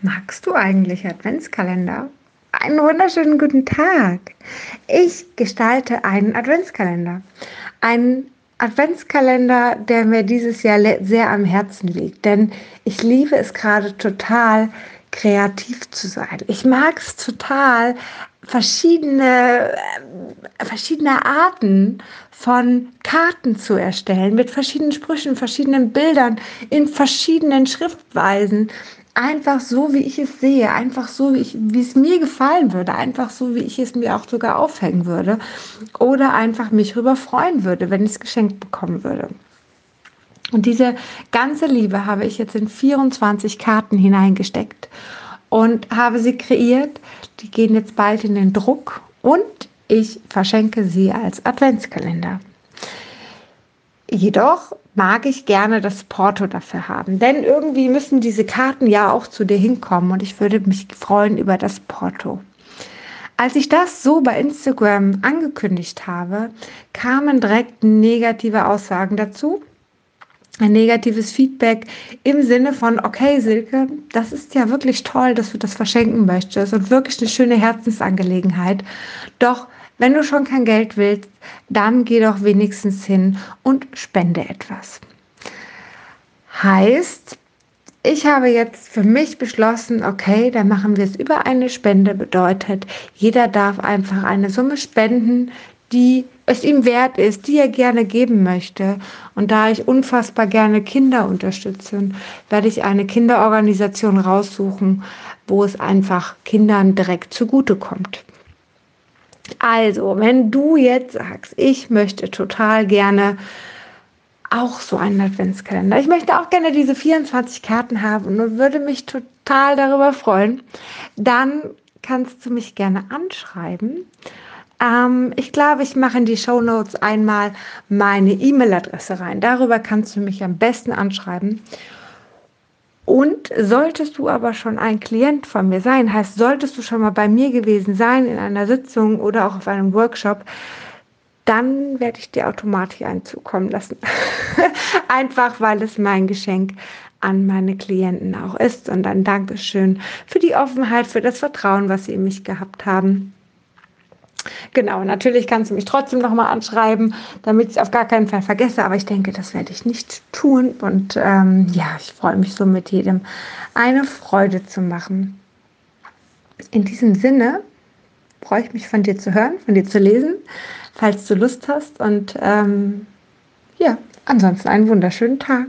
Magst du eigentlich Adventskalender? Einen wunderschönen guten Tag. Ich gestalte einen Adventskalender. Einen Adventskalender, der mir dieses Jahr sehr am Herzen liegt, denn ich liebe es gerade total, kreativ zu sein. Ich mag es total, verschiedene, äh, verschiedene Arten von Karten zu erstellen, mit verschiedenen Sprüchen, verschiedenen Bildern, in verschiedenen Schriftweisen einfach so, wie ich es sehe, einfach so, wie, ich, wie es mir gefallen würde, einfach so, wie ich es mir auch sogar aufhängen würde oder einfach mich darüber freuen würde, wenn ich es geschenkt bekommen würde. Und diese ganze Liebe habe ich jetzt in 24 Karten hineingesteckt und habe sie kreiert. Die gehen jetzt bald in den Druck und ich verschenke sie als Adventskalender. Jedoch mag ich gerne das Porto dafür haben, denn irgendwie müssen diese Karten ja auch zu dir hinkommen und ich würde mich freuen über das Porto. Als ich das so bei Instagram angekündigt habe, kamen direkt negative Aussagen dazu. Ein negatives Feedback im Sinne von, okay, Silke, das ist ja wirklich toll, dass du das verschenken möchtest und wirklich eine schöne Herzensangelegenheit. Doch wenn du schon kein Geld willst, dann geh doch wenigstens hin und spende etwas. Heißt, ich habe jetzt für mich beschlossen, okay, dann machen wir es über eine Spende. Bedeutet, jeder darf einfach eine Summe spenden, die es ihm wert ist, die er gerne geben möchte. Und da ich unfassbar gerne Kinder unterstütze, werde ich eine Kinderorganisation raussuchen, wo es einfach Kindern direkt zugutekommt. Also, wenn du jetzt sagst, ich möchte total gerne auch so einen Adventskalender. Ich möchte auch gerne diese 24 Karten haben und würde mich total darüber freuen. Dann kannst du mich gerne anschreiben. Ähm, ich glaube, ich mache in die Show Notes einmal meine E-Mail-Adresse rein. Darüber kannst du mich am besten anschreiben. Und solltest du aber schon ein Klient von mir sein, heißt, solltest du schon mal bei mir gewesen sein in einer Sitzung oder auch auf einem Workshop, dann werde ich dir automatisch einen zukommen lassen. Einfach weil es mein Geschenk an meine Klienten auch ist. Und ein Dankeschön für die Offenheit, für das Vertrauen, was sie in mich gehabt haben. Genau, natürlich kannst du mich trotzdem nochmal anschreiben, damit ich es auf gar keinen Fall vergesse, aber ich denke, das werde ich nicht tun. Und ähm, ja, ich freue mich so mit jedem eine Freude zu machen. In diesem Sinne freue ich mich von dir zu hören, von dir zu lesen, falls du Lust hast. Und ähm, ja, ansonsten einen wunderschönen Tag.